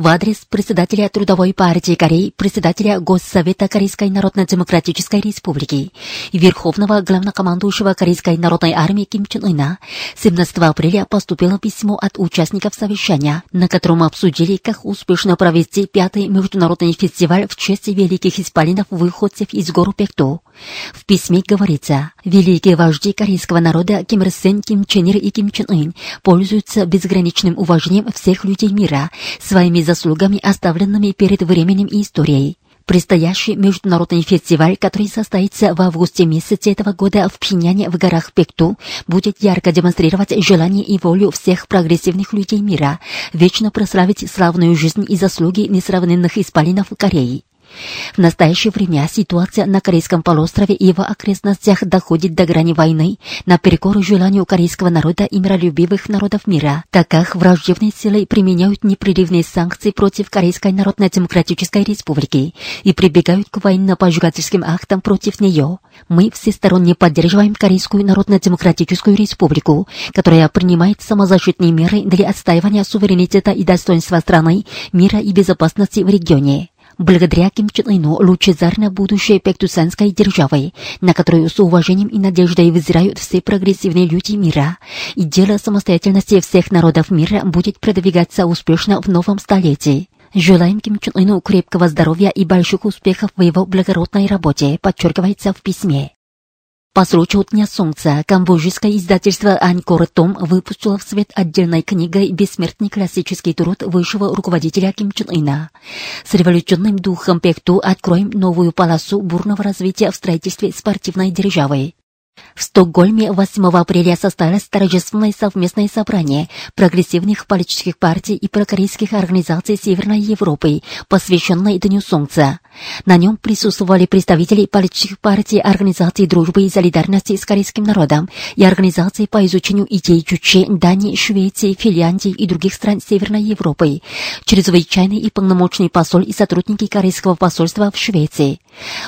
В адрес председателя Трудовой партии Кореи, председателя Госсовета Корейской Народно-Демократической Республики и Верховного главнокомандующего Корейской Народной Армии Ким Чен Ына 17 апреля поступило письмо от участников совещания, на котором обсудили, как успешно провести пятый международный фестиваль в честь великих исполинов-выходцев из гор Пекту. В письме говорится, великие вожди корейского народа Ким Ир Сен, Ким Чен Ир и Ким Чен Ын пользуются безграничным уважением всех людей мира своими заслугами, оставленными перед временем и историей. Предстоящий международный фестиваль, который состоится в августе месяце этого года в Пхеньяне в горах Пекту, будет ярко демонстрировать желание и волю всех прогрессивных людей мира вечно прославить славную жизнь и заслуги несравненных исполинов Кореи. В настоящее время ситуация на Корейском полуострове и его окрестностях доходит до грани войны наперекор желанию корейского народа и миролюбивых народов мира, так как враждебные силы применяют непрерывные санкции против Корейской Народно-Демократической Республики и прибегают к военно-пожигательским актам против нее. Мы всесторонне поддерживаем Корейскую Народно-Демократическую Республику, которая принимает самозащитные меры для отстаивания суверенитета и достоинства страны, мира и безопасности в регионе. Благодаря Ким Чен Ыну лучезарно будущее пектусанской державы, на которую с уважением и надеждой взирают все прогрессивные люди мира, и дело самостоятельности всех народов мира будет продвигаться успешно в новом столетии. Желаем Ким Чен Ыну крепкого здоровья и больших успехов в его благородной работе, подчеркивается в письме. По случаю Дня Солнца камбоджийское издательство Анькор Том выпустило в свет отдельной книгой «Бессмертный классический труд высшего руководителя Ким Чен Ына». С революционным духом Пекту откроем новую полосу бурного развития в строительстве спортивной державы. В Стокгольме 8 апреля состоялось торжественное совместное собрание прогрессивных политических партий и прокорейских организаций Северной Европы, посвященное Дню Солнца. На нем присутствовали представители политических партий, организаций дружбы и солидарности с корейским народом и организаций по изучению идей Чуче, Дании, Швеции, Финляндии и других стран Северной Европы, чрезвычайный и полномочный посол и сотрудники корейского посольства в Швеции.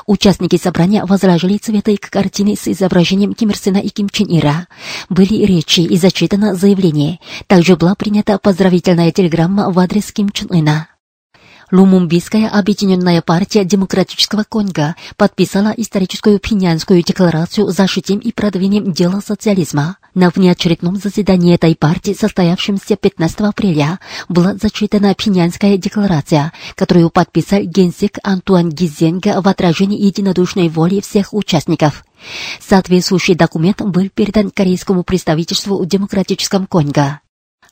Участники собрания возложили цветы к картине с изображением Ким Ир Сена и Ким Чен Ира. Были речи и зачитано заявление. Также была принята поздравительная телеграмма в адрес Ким Чен Ына. Лумумбийская объединенная партия Демократического Конго подписала историческую пхенянскую декларацию «Защитим и продвинем дело социализма». На внеочередном заседании этой партии, состоявшемся 15 апреля, была зачитана пхенянская декларация, которую подписал генсек Антуан Гизенга в отражении единодушной воли всех участников. Соответствующий документ был передан корейскому представительству в Демократическом Конго.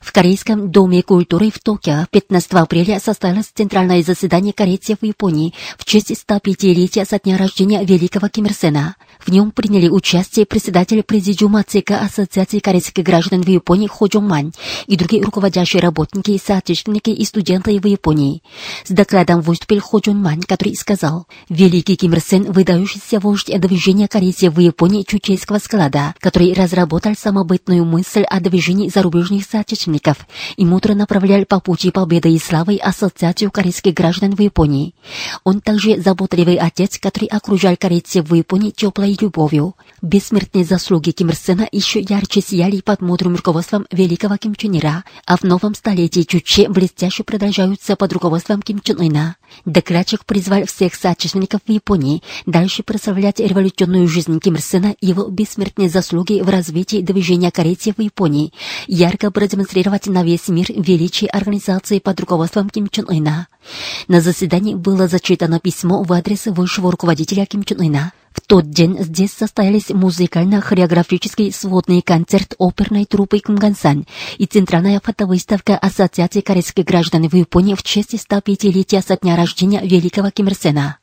В Корейском доме культуры в Токио 15 апреля состоялось центральное заседание корейцев в Японии в честь 105-летия со дня рождения великого Ким Ир Сена. В нем приняли участие председатель президиума ЦК Ассоциации корейских граждан в Японии Хо Джон Мань и другие руководящие работники, соотечественники и студенты в Японии. С докладом выступил Хо Джон Мань, который сказал, «Великий Ким Ир Сен – выдающийся вождь движения корейцев в Японии чучейского склада, который разработал самобытную мысль о движении зарубежных соотечественников и мудро направлял по пути победы и славы Ассоциацию корейских граждан в Японии. Он также заботливый отец, который окружал корейцев в Японии теплой любовью. Бессмертные заслуги Ким Ир Сена еще ярче сияли под мудрым руководством великого Ким Чен Ира, а в новом столетии Чуче блестяще продолжаются под руководством Ким Чен Ына. Докладчик призвал всех соотечественников в Японии дальше прославлять революционную жизнь Ким Ир Сена и его бессмертные заслуги в развитии движения корейцев в Японии, ярко продемонстрировать на весь мир величие организации под руководством Ким Чен Ына. На заседании было зачитано письмо в адрес высшего руководителя Ким Чен Ына. В тот день здесь состоялись музыкально-хореографический сводный концерт оперной труппы Кумгансан и центральная фотовыставка Ассоциации корейских граждан в Японии в честь 105-летия со дня рождения великого Ким Ир Сена.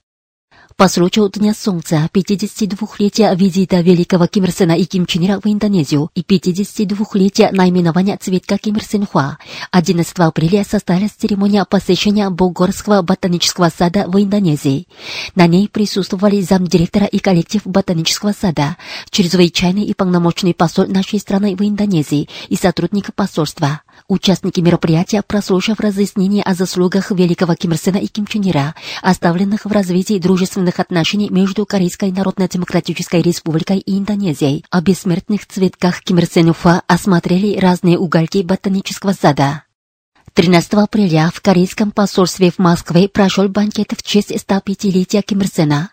По случаю Дня Солнца, 52-летия визита великого Ким Ир Сена и Ким Чен Ира в Индонезию и 52-летия наименования цветка Ким Ир Сен Хуа, 11 апреля состоялась церемония посещения Бугорского ботанического сада в Индонезии. На ней присутствовали замдиректора и коллектив ботанического сада, чрезвычайный и полномочный посол нашей страны в Индонезии и сотрудник посольства. Участники мероприятия, прослушав разъяснения о заслугах великого Ким Ир Сена и Ким Чен Ира, оставленных в развитии дружественных отношений между Корейской Народно-Демократической Республикой и Индонезией, о бессмертных цветках Ким Ир Сен Уфа осмотрели разные уголки ботанического сада. 13 апреля в корейском посольстве в Москве прошел банкет в честь 105-летия Ким Ир Сена.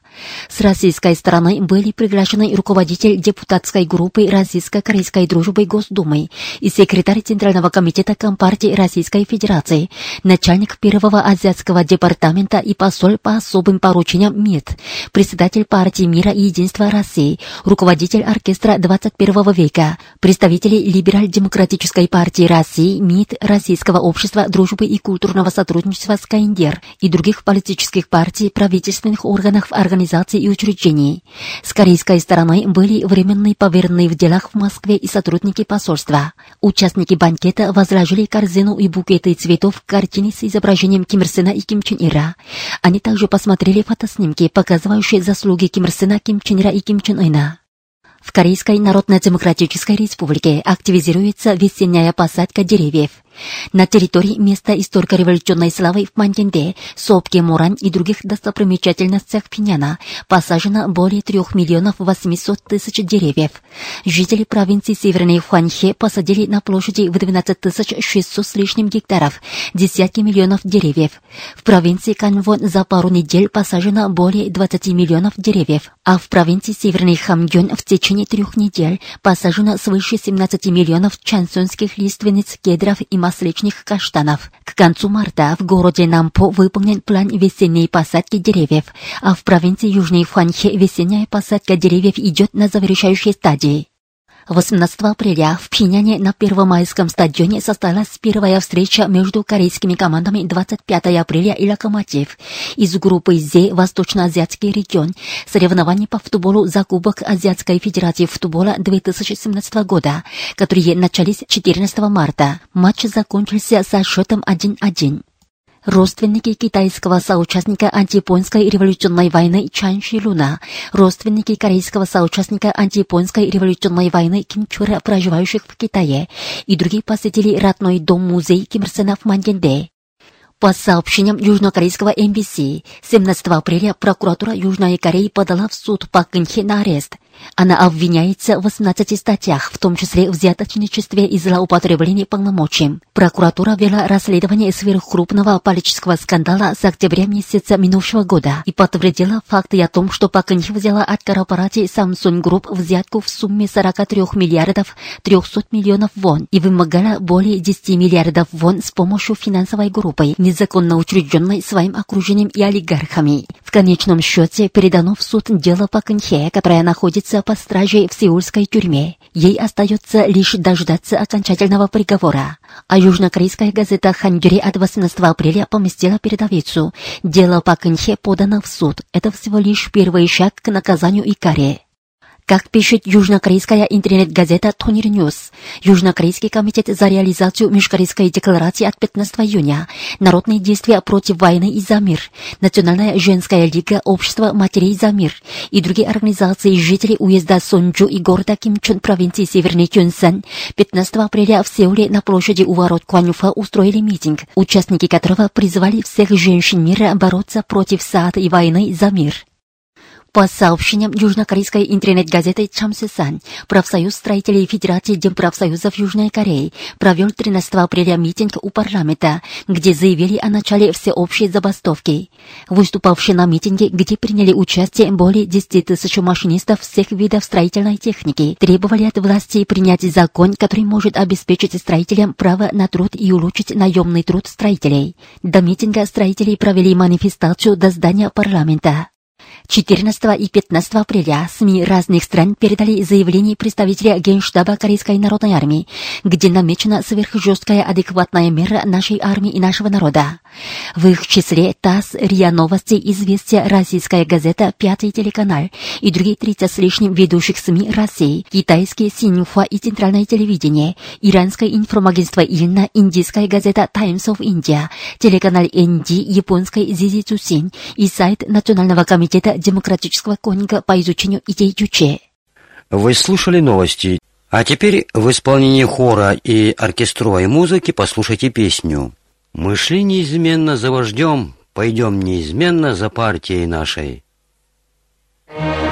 С российской стороны были приглашены руководитель депутатской группы Российско-Корейской дружбы Госдумы и секретарь Центрального комитета Компартии Российской Федерации, начальник первого азиатского департамента и посол по особым поручениям МИД, председатель партии мира и единства России, руководитель оркестра 21 века, представители Либераль-демократической партии России, МИД, Российского общества дружбы и культурного сотрудничества «Скайндер» и других политических партий, правительственных органов организаций организаций и учреждений. С корейской стороной были временные поверенные в делах в Москве и сотрудники посольства. Участники банкета возложили корзину и букеты цветов к картине с изображением Ким Ир Сена и Ким Чен Ира. Они также посмотрели фотоснимки, показывающие заслуги Ким Ир Сена, Ким Чен Ира и Ким Чен Ына. В Корейской Народно-Демократической Республике активизируется весенняя посадка деревьев. На территории места историко-революционной славы в Манденде, Сопке, Мурань и других достопримечательностях Пиняна посажено более 3 миллионов 800 тысяч деревьев. Жители провинции Северной Хуанхе посадили на площади в 12 600 с лишним гектаров десятки миллионов деревьев. В провинции Канвон за пару недель посажено более 20 миллионов деревьев, а в провинции Северный Хамгён в течение трех недель посажено свыше 17 миллионов чансонских лиственниц, кедров и масличных каштанов. К концу марта в городе Нампо выполнен план весенней посадки деревьев, а в провинции Южной Хуанхе весенняя посадка деревьев идет на завершающей стадии. 18 апреля в Пхеняне на Первомайском стадионе состоялась первая встреча между корейскими командами 25 апреля и Локомотив из группы З Восточно-Азиатский регион соревнований по футболу за Кубок Азиатской Федерации футбола 2017 года, которые начались 14 марта. Матч закончился со счетом 1-1. Родственники китайского соучастника антияпонской революционной войны Чан Шилуна, родственники корейского соучастника антияпонской революционной войны Ким Чура, проживающих в Китае, и другие посетили родной дом-музей Ким Ир Сена в Манденде. По сообщениям южнокорейского MBC, 17 апреля прокуратура Южной Кореи подала в суд Пак Кынхе на арест. Она обвиняется в 18 статьях, в том числе взяточничестве и злоупотреблении полномочий. Прокуратура вела расследование сверхкрупного политического скандала с октября месяца минувшего года и подтвердила факты о том, что Пак Кынхе взяла от корпорации Samsung Group взятку в сумме 43 миллиардов 300 миллионов вон и вымогала более 10 миллиардов вон с помощью финансовой группы, незаконно учрежденной своим окружением и олигархами. В конечном счете передано в суд дело Пак Кынхе, которое находится находится под стражей в сеульской тюрьме. Ей остается лишь дождаться окончательного приговора. А южнокорейская газета «Хангюри» от 18 апреля поместила передовицу. Дело по Кэнхе подано в суд. Это всего лишь первый шаг к наказанию и каре. Как пишет южнокорейская интернет-газета Тонир News, Южнокорейский комитет за реализацию Межкорейской декларации от 15 июня, народные действия против войны и за мир, Национальная женская лига Общества матерей за мир и другие организации жителей уезда Сонджу и города Кимчон провинции Северный Кюнсан 15 апреля в Сеуле на площади у ворот Куанюфа устроили митинг, участники которого призвали всех женщин мира бороться против THAAD и войны за мир. По сообщениям южнокорейской интернет-газеты Чамсесан, профсоюз строителей Федерации Демпрофсоюзов Южной Кореи провел 13 апреля митинг у парламента, где заявили о начале всеобщей забастовки. Выступавшие на митинге, где приняли участие более 10 тысяч машинистов всех видов строительной техники, требовали от власти принять закон, который может обеспечить строителям право на труд и улучшить наемный труд строителей. До митинга строителей провели манифестацию до здания парламента. 14 и 15 апреля СМИ разных стран передали заявление представителя Генштаба Корейской народной армии, где намечена сверхжесткая адекватная мера нашей армии и нашего народа. В их числе ТАСС, РИА Новости, Известия, Российская газета, Пятый телеканал и другие 30 с лишним ведущих СМИ России, китайские Синьфа и Центральное телевидение, иранское информагентство Ильна, индийская газета Times of India, телеканал НД, японская Зизи Цусин и сайт Национального комитета демократического конника по изучению идей Чуче. Вы слушали новости. А теперь в исполнении хора и оркестровой музыки послушайте песню. «Мы шли неизменно за вождем, пойдем неизменно за партией нашей». 펼친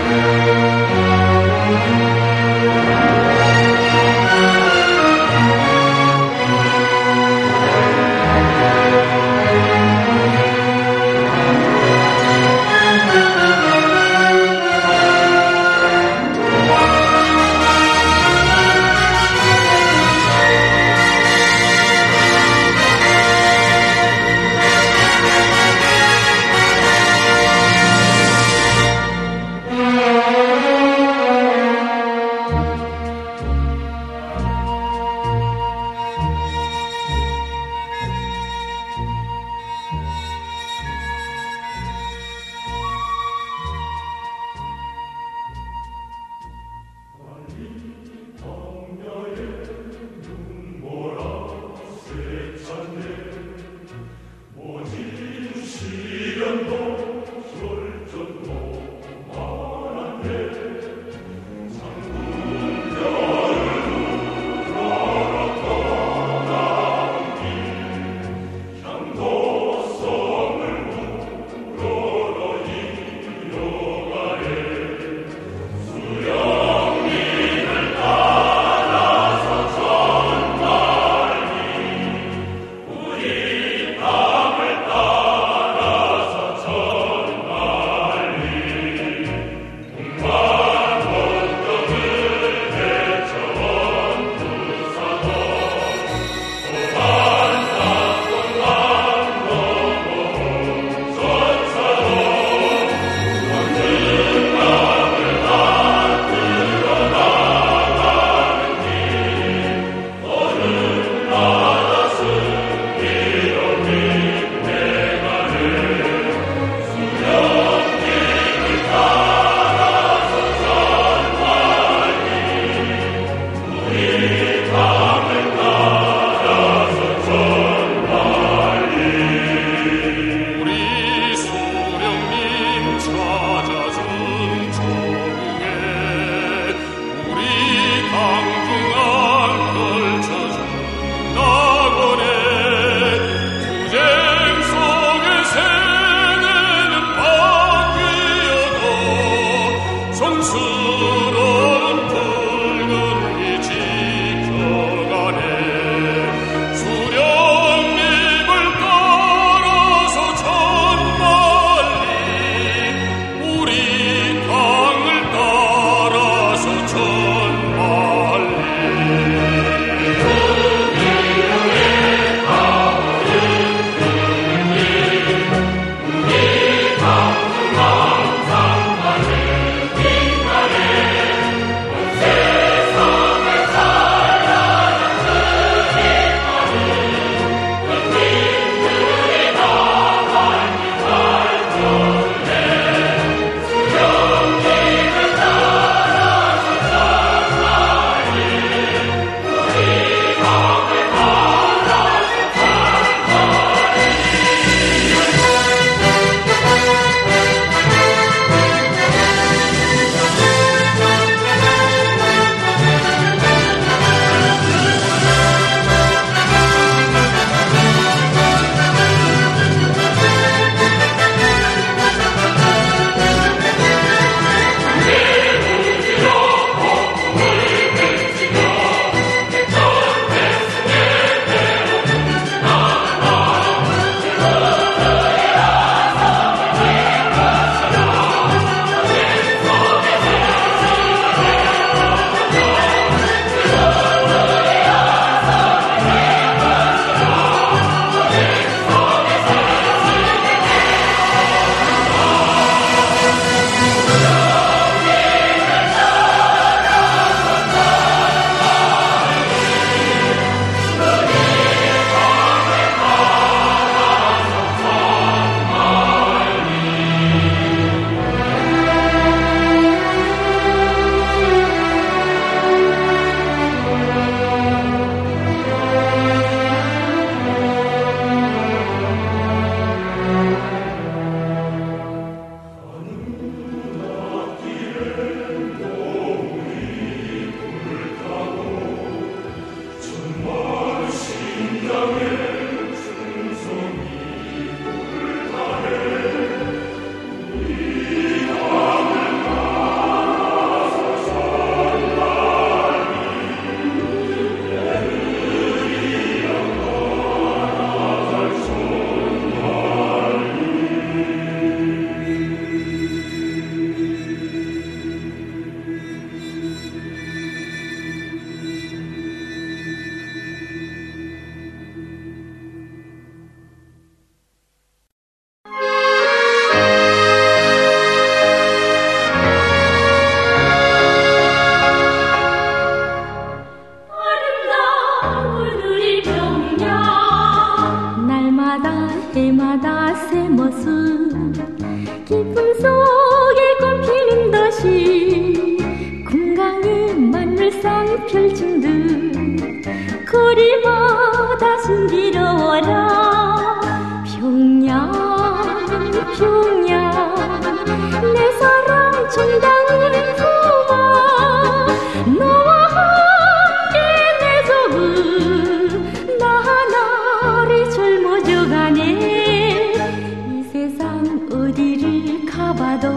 花都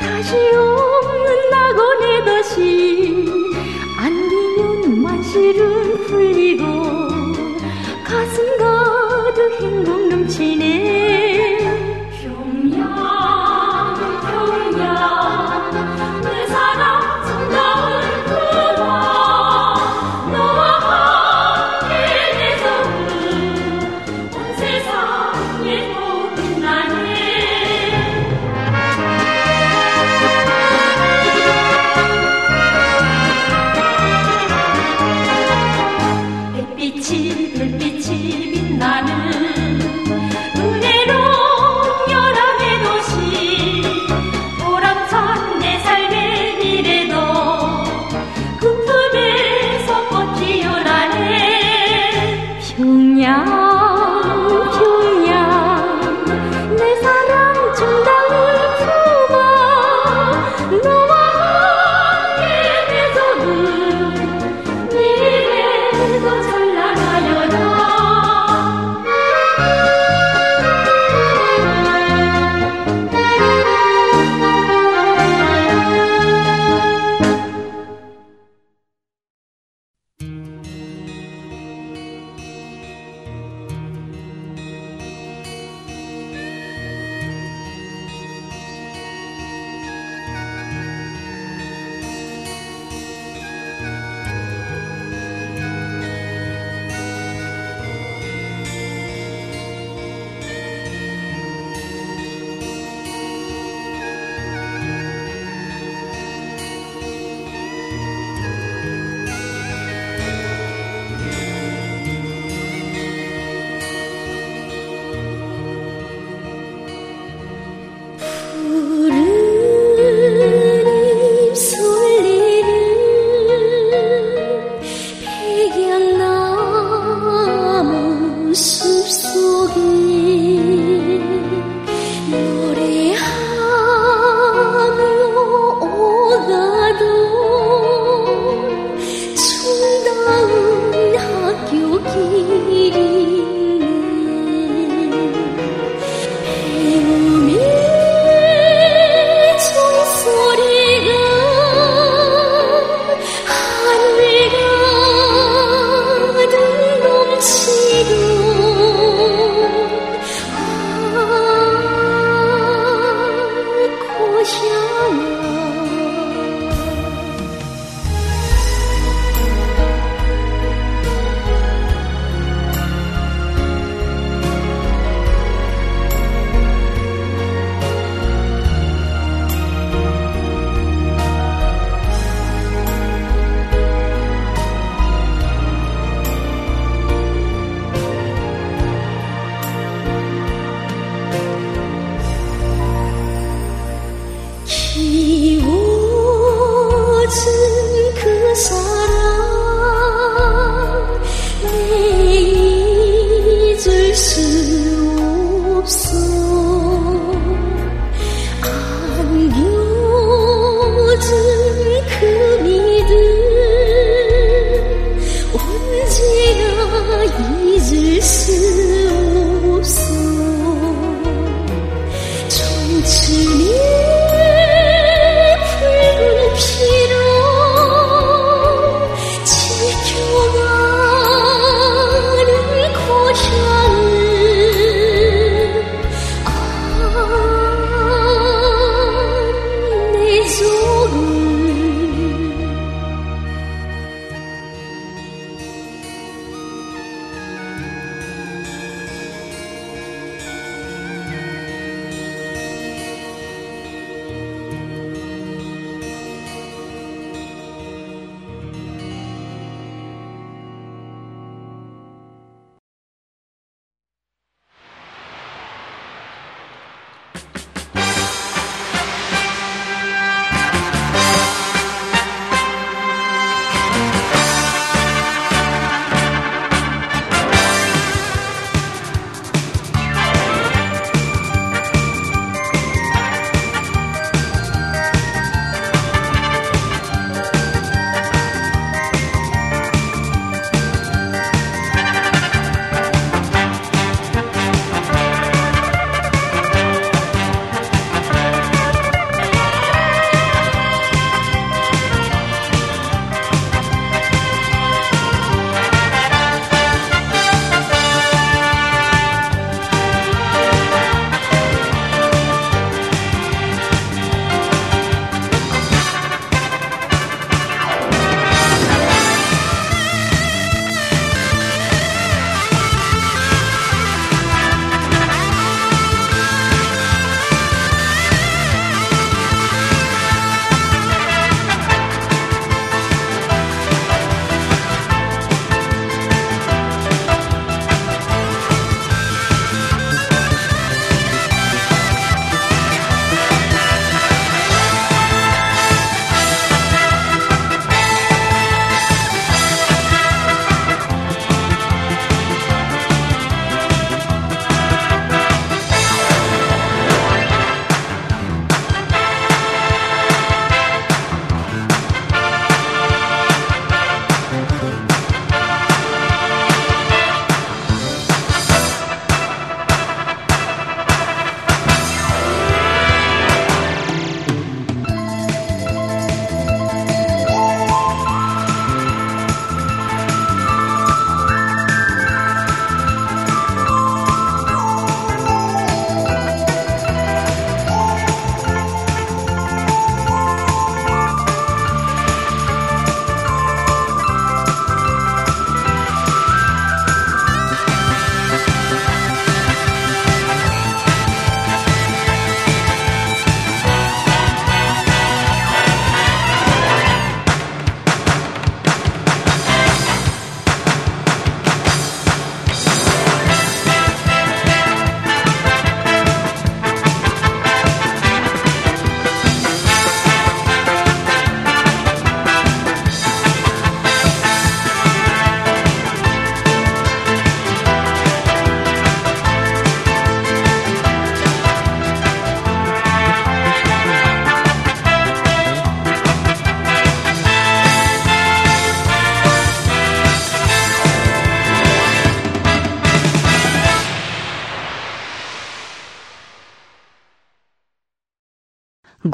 它是如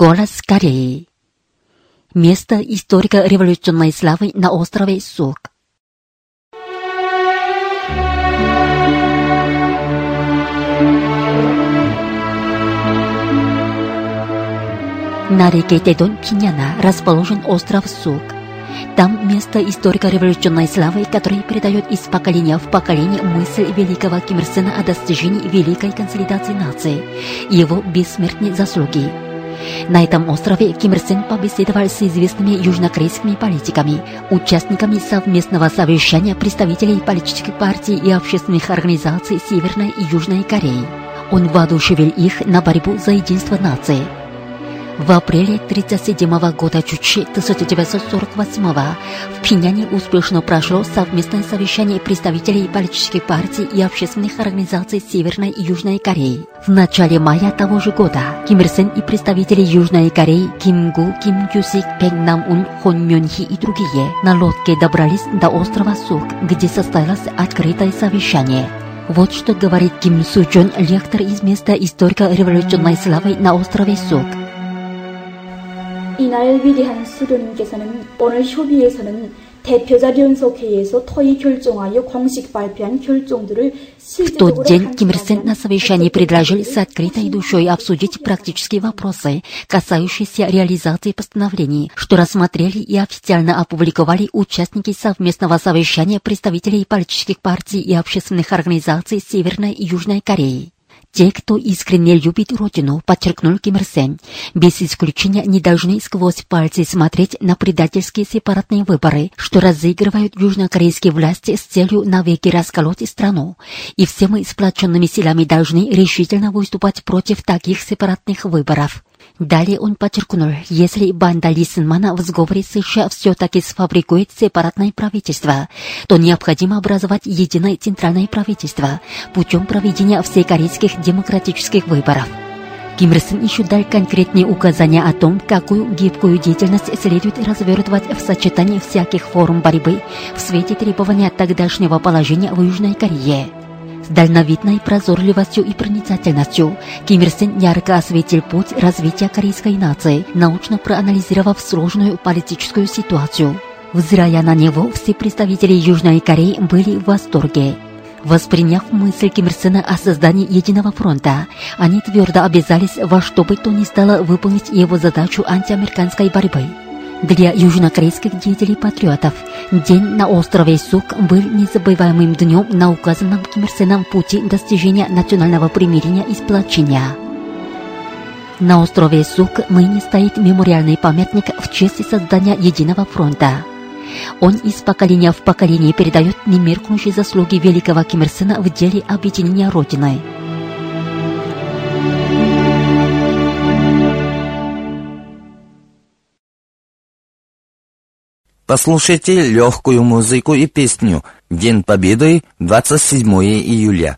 Голос Кореи. Место историко-революционной славы на острове Сук. На реке Тедон Пиняна расположен остров Сук. Там место историко-революционной славы, который передает из поколения в поколение мысль великого Ким Ир Сена о достижении великой консолидации нации его бессмертной заслуги. На этом острове Ким Ир Сен побеседовал с известными южнокорейскими политиками, участниками совместного совещания представителей политических партий и общественных организаций Северной и Южной Кореи. Он воодушевил их на борьбу за единство нации – в апреле 1937 года Чучи 1948 в Пиняне успешно прошло совместное совещание представителей политических партий и общественных организаций Северной и Южной Кореи. В начале мая того же года Ким Ир Сен и представители Южной Кореи Ким Гу, Ким Юсик, Пек Нам Ун, Хон Мён Хи и другие на лодке добрались до острова Сук, где состоялось открытое совещание. Вот что говорит Ким Су Чон, лектор из места историко-революционной славы на острове Сук. 이날 위대한 수료님께서는 오늘 협의에서는 대표자 연속회의에서 토의 결정하여 공식 발표한 결정들을 В тот день Ким Ир Сен на совещании предложил с открытой душой обсудить практические вопросы, касающиеся реализации постановлений, что рассмотрели и официально опубликовали участники совместного совещания представителей политических партий и общественных организаций Северной и Южной Кореи. Те, кто искренне любит родину, подчеркнул Ким Ир Сен, без исключения не должны сквозь пальцы смотреть на предательские сепаратные выборы, что разыгрывают южнокорейские власти с целью навеки расколоть страну. И все мы сплоченными силами должны решительно выступать против таких сепаратных выборов. Далее он подчеркнул, если банда Лисенмана в сговоре США все-таки сфабрикует сепаратное правительство, то необходимо образовать единое центральное правительство путем проведения всекорейских демократических выборов. Ким Ир Сен еще дал конкретные указания о том, какую гибкую деятельность следует развертывать в сочетании всяких форм борьбы в свете требования тогдашнего положения в Южной Корее. Дальновидной прозорливостью и проницательностью Ким Ир Сен ярко осветил путь развития корейской нации, научно проанализировав сложную политическую ситуацию. Взирая на него, все представители Южной Кореи были в восторге. Восприняв мысль Ким Ир Сена о создании единого фронта, они твердо обязались во что бы то ни стало выполнить его задачу антиамериканской борьбы. Для южнокорейских деятелей-патриотов день на острове Сук был незабываемым днем на указанном Ким Ир Сеном пути достижения национального примирения и сплочения. На острове Сук ныне стоит мемориальный памятник в честь создания Единого фронта. Он из поколения в поколение передает немеркнущие заслуги великого Ким Ир Сена в деле объединения Родины. Послушайте легкую музыку и песню «День Победы» 27 июля.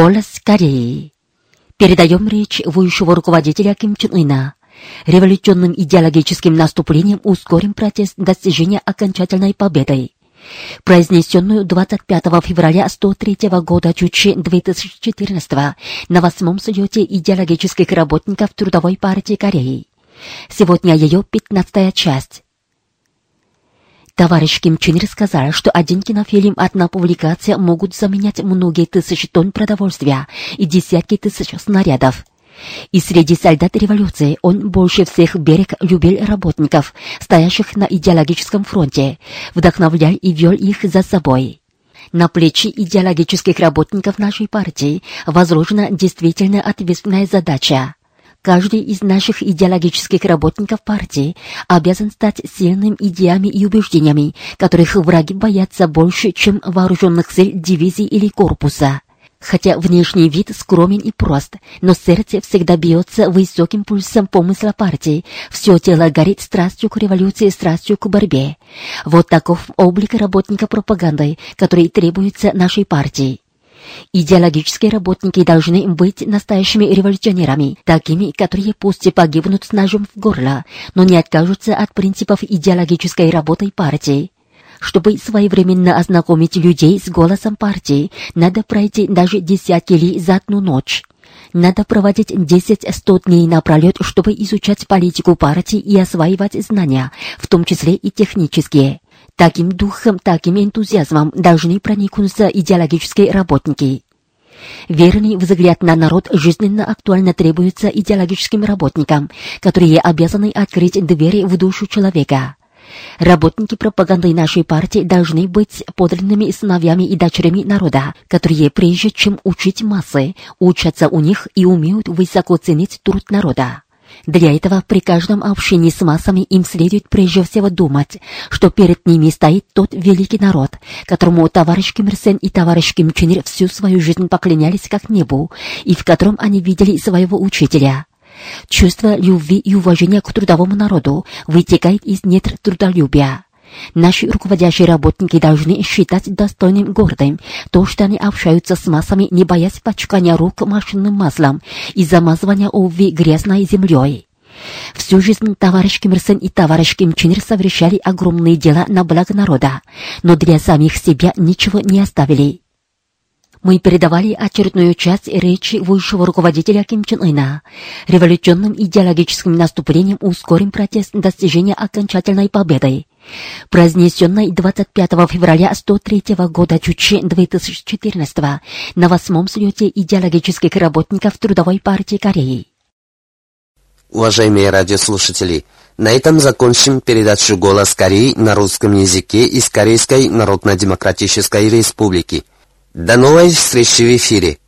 Голос Кореи. Передаем речь высшего руководителя Ким Чен Ына. Революционным идеологическим наступлением ускорим процесс достижения окончательной победы. Произнесенную 25 февраля 103 года Чучи 2014 на восьмом слете идеологических работников Трудовой партии Кореи. Сегодня ее 15 часть. Товарищ Ким Чен Ир сказал, что один кинофильм, одна публикация могут заменять многие тысячи тонн продовольствия и десятки тысяч снарядов. И среди солдат революции он больше всех берег любил работников, стоящих на идеологическом фронте, вдохновлял и вел их за собой. На плечи идеологических работников нашей партии возложена действительно ответственная задача. Каждый из наших идеологических работников партии обязан стать сильным идеями и убеждениями, которых враги боятся больше, чем вооруженных сил дивизии или корпуса. Хотя внешний вид скромен и прост, но сердце всегда бьется высоким пульсом помысла партии, все тело горит страстью к революции, страстью к борьбе. Вот таков облик работника пропаганды, который требуется нашей партии. Идеологические работники должны быть настоящими революционерами, такими, которые пусть погибнут с ножом в горло, но не откажутся от принципов идеологической работы партии. Чтобы своевременно ознакомить людей с голосом партии, надо пройти даже десятки ли за одну ночь. Надо проводить 10-100 дней напролет, чтобы изучать политику партии и осваивать знания, в том числе и технические. Таким духом, таким энтузиазмом должны проникнуться идеологические работники. Верный взгляд на народ жизненно актуально требуется идеологическим работникам, которые обязаны открыть двери в душу человека. Работники пропаганды нашей партии должны быть подлинными сыновьями и дочерями народа, которые прежде чем учить массы, учатся у них и умеют высоко ценить труд народа. Для этого при каждом общении с массами им следует прежде всего думать, что перед ними стоит тот великий народ, которому товарищ Ким Ир Сен и товарищ Ким Чен Ир всю свою жизнь поклонялись как небу, и в котором они видели своего учителя. Чувство любви и уважения к трудовому народу вытекает из недр трудолюбия. Наши руководящие работники должны считать достойным гордым то, что они общаются с массами, не боясь пачкания рук машинным маслом и замазывания обуви грязной землей. Всю жизнь товарищ Ким Ир Сен и товарищ Ким Чен Ир совершали огромные дела на благо народа, но для самих себя ничего не оставили. Мы передавали очередную часть речи высшего руководителя Ким Чен Ына. Революционным идеологическим наступлением ускорим процесс достижения окончательной победы. Произнесенной 25 февраля 103 года Чучи 2014 на восьмом слете идеологических работников Трудовой партии Кореи. Уважаемые радиослушатели, на этом закончим передачу «Голос Кореи» на русском языке из Корейской Народно-Демократической Республики. До новой встречи в эфире.